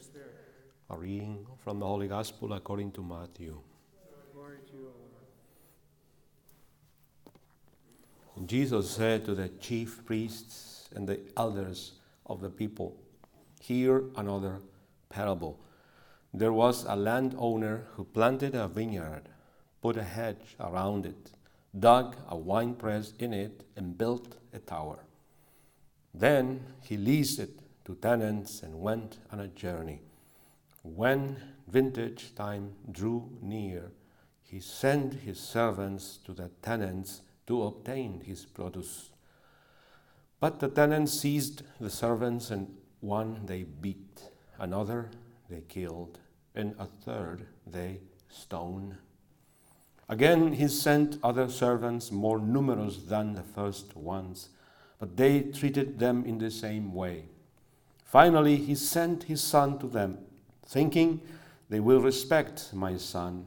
spirit. A reading from the Holy Gospel according to Matthew. Glory to you, O Lord. Jesus said to the chief priests and the elders of the people, Hear another parable. There was a landowner who planted a vineyard, put a hedge around it, dug a winepress in it, and built a tower. Then he leased it to tenants and went on a journey. When vintage time drew near, he sent his servants to the tenants to obtain his produce. But the tenants seized the servants, and one they beat, another they killed, and a third they stoned. Again, he sent other servants more numerous than the first ones, but they treated them in the same way. Finally, he sent his son to them, thinking they will respect my son.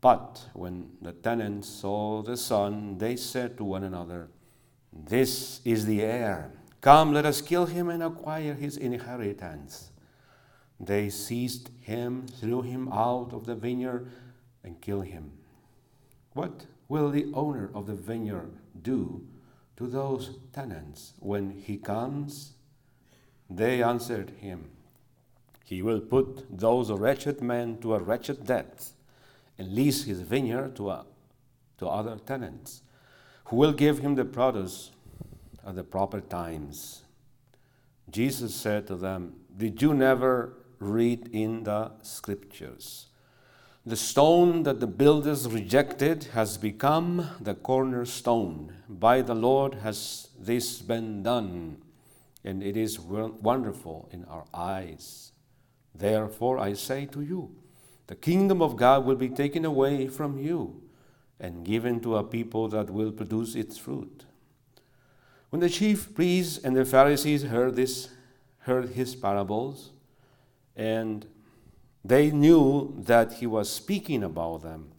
But when the tenants saw the son, they said to one another, This is the heir. Come, let us kill him and acquire his inheritance. They seized him, threw him out of the vineyard, and killed him. What will the owner of the vineyard do to those tenants when he comes? They answered him, He will put those wretched men to a wretched death and lease his vineyard to, a, to other tenants, who will give him the produce at the proper times. Jesus said to them, Did you never read in the scriptures? The stone that the builders rejected has become the cornerstone. By the Lord has this been done, and it is wonderful in our eyes. Therefore, I say to you, the kingdom of God will be taken away from you and given to a people that will produce its fruit. When the chief priests and the Pharisees heard this, heard his parables, and they knew that he was speaking about them,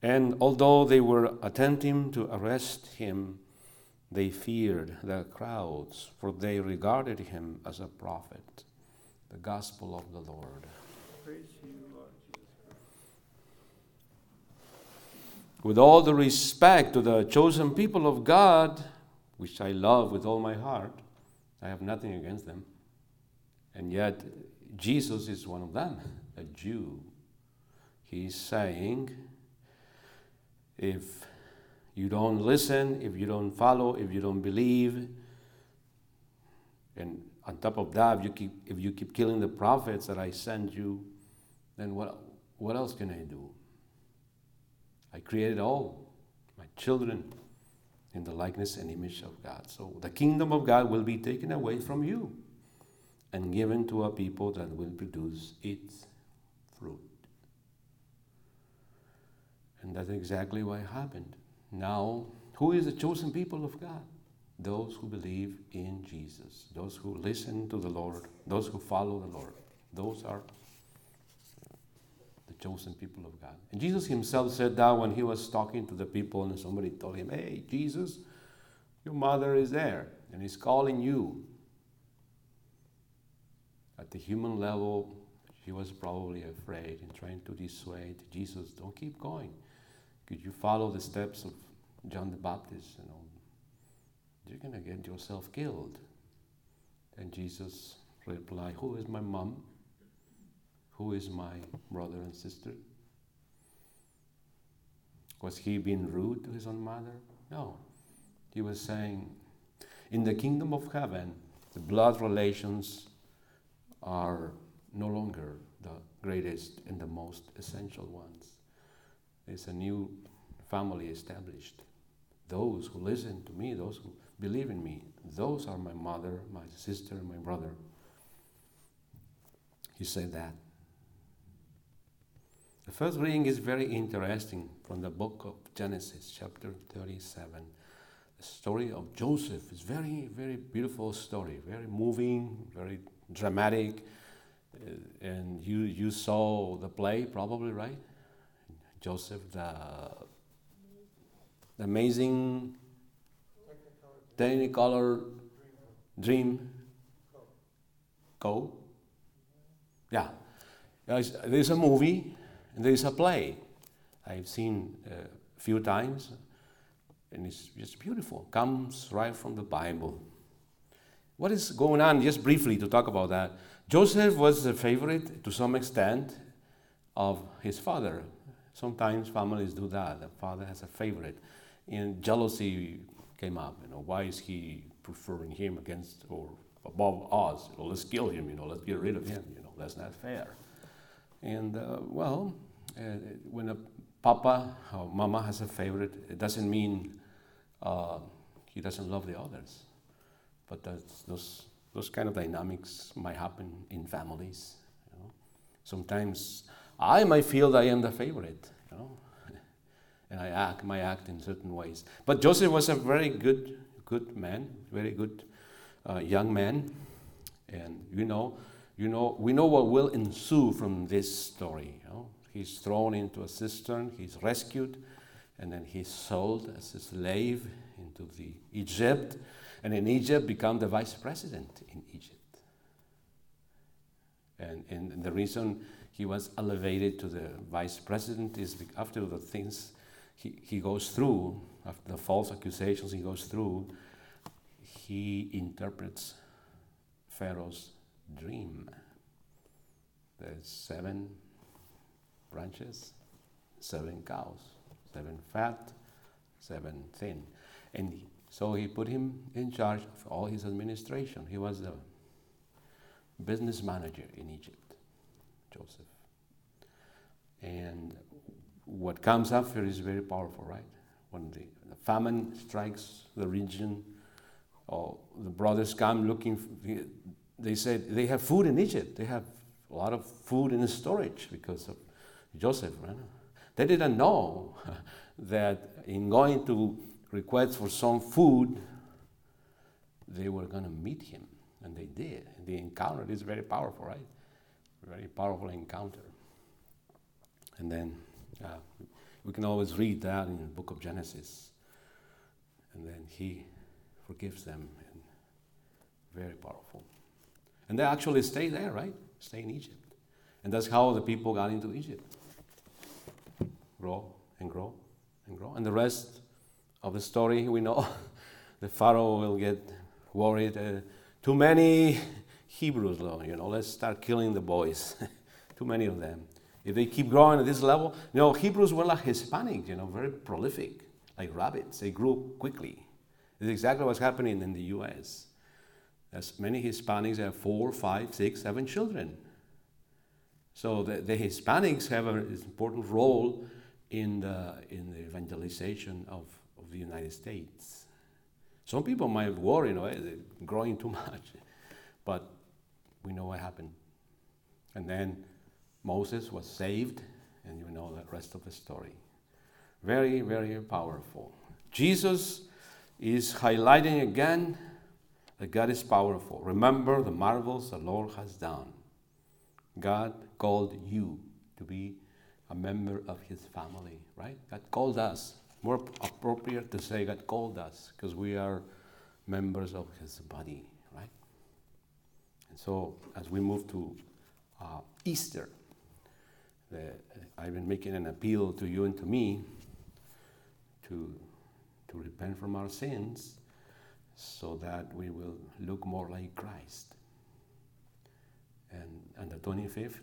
and although they were attempting to arrest him, they feared the crowds, for they regarded him as a prophet. The gospel of the Lord. Praise you, Lord Jesus with all the respect to the chosen people of God, which I love with all my heart, I have nothing against them. And yet, Jesus is one of them, a Jew. He's saying, if you don't listen, if you don't follow, if you don't believe, and on top of that, if you keep, if you keep killing the prophets that I send you, then what, what else can I do? I created all my children in the likeness and image of God. So the kingdom of God will be taken away from you and given to a people that will produce its fruit. And that's exactly what happened. Now, who is the chosen people of God? Those who believe in Jesus, those who listen to the Lord, those who follow the Lord. Those are the chosen people of God. And Jesus himself said that when he was talking to the people, and somebody told him, Hey, Jesus, your mother is there, and he's calling you. At the human level, she was probably afraid and trying to dissuade Jesus, don't keep going. Could you follow the steps of John the Baptist? You know, you're going to get yourself killed. And Jesus replied, Who is my mom? Who is my brother and sister? Was he being rude to his own mother? No. He was saying, In the kingdom of heaven, the blood relations are no longer the greatest and the most essential ones. There's a new family established. Those who listen to me, those who believe in me, those are my mother, my sister, my brother. He said that. The first reading is very interesting from the book of Genesis, chapter 37. The story of Joseph is very, very beautiful story, very moving, very dramatic. Uh, and you, you saw the play, probably, right? Joseph, the, the amazing Technicolor Dream Go. Yeah. There's, a movie and there's a play. I've seen a few times, and it's just beautiful. Comes right from the Bible. What is going on, just briefly to talk about that? Joseph was a favorite to some extent of his father. Sometimes families do that. The father has a favorite. And jealousy came up. You know, why is he preferring him against or above us? You know, let's kill him. You know, let's get rid of him. You know, that's not fair. And uh, well, uh, when a papa or mama has a favorite, it doesn't mean uh, he doesn't love the others. But those those kind of dynamics might happen in families. You know? Sometimes I might feel I am the favorite, you know, and I act, might act in certain ways. But Joseph was a very good, good man, very good uh, young man, and you know, you know, we know what will ensue from this story. You know? He's thrown into a cistern, he's rescued, and then he's sold as a slave into the Egypt and in Egypt become the vice president in Egypt. And, and the reason he was elevated to the vice president is after the things he, he goes through, after the false accusations he goes through, he interprets Pharaoh's dream. There's seven branches, seven cows, seven fat, seven thin. And he, so he put him in charge of all his administration. He was the business manager in Egypt, Joseph. And what comes after is very powerful, right? When the, the famine strikes the region, or the brothers come looking, they said they have food in Egypt. They have a lot of food in storage because of Joseph. Right? They didn't know that in going to request for some food, they were going to meet him. And they did. The encounter is very powerful, right? Very powerful encounter. And then uh, we can always read that in the book of Genesis. And then he forgives them. And very powerful. And they actually stay there, right? Stay in Egypt. And that's how the people got into Egypt. Grow and grow and grow. And the rest of the story, we know the Pharaoh will get worried. Uh, too many Hebrews, though, you know, let's start killing the boys. too many of them. If they keep growing at this level, you know, Hebrews were like Hispanics, you know, very prolific, like rabbits. They grew quickly. It's exactly what's happening in the U.S. As many Hispanics have four, five, six, seven children. So the, the Hispanics have an important role in the, in the evangelization of of the United States. Some people might worry, you know, growing too much, but we know what happened. And then Moses was saved, and you know the rest of the story. Very, very powerful. Jesus is highlighting again that God is powerful. Remember the marvels the Lord has done. God called you to be a member of his family, right? God called us more appropriate to say God called us because we are members of His body, right? And so as we move to uh, Easter, the, I've been making an appeal to you and to me to, to repent from our sins so that we will look more like Christ. And on the 25th,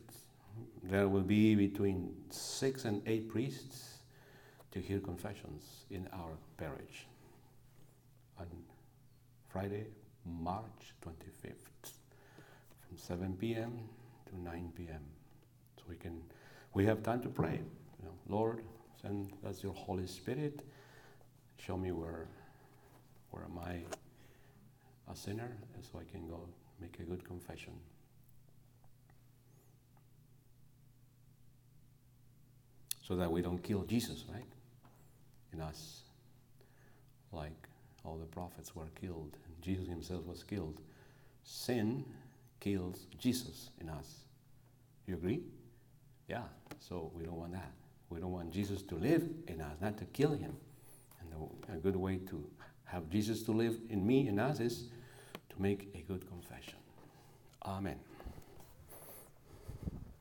there will be between six and eight priests to hear confessions in our parish on Friday, March 25th, from 7 p.m. to 9 p.m. So we can, we have time to pray. You know, Lord, send us your Holy Spirit. Show me where, where am I a sinner, so I can go make a good confession. So that we don't kill Jesus, right? In us, like all the prophets were killed, Jesus himself was killed. Sin kills Jesus in us. You agree? Yeah, so we don't want that. We don't want Jesus to live in us, not to kill him. And a good way to have Jesus to live in me and us is to make a good confession. Amen.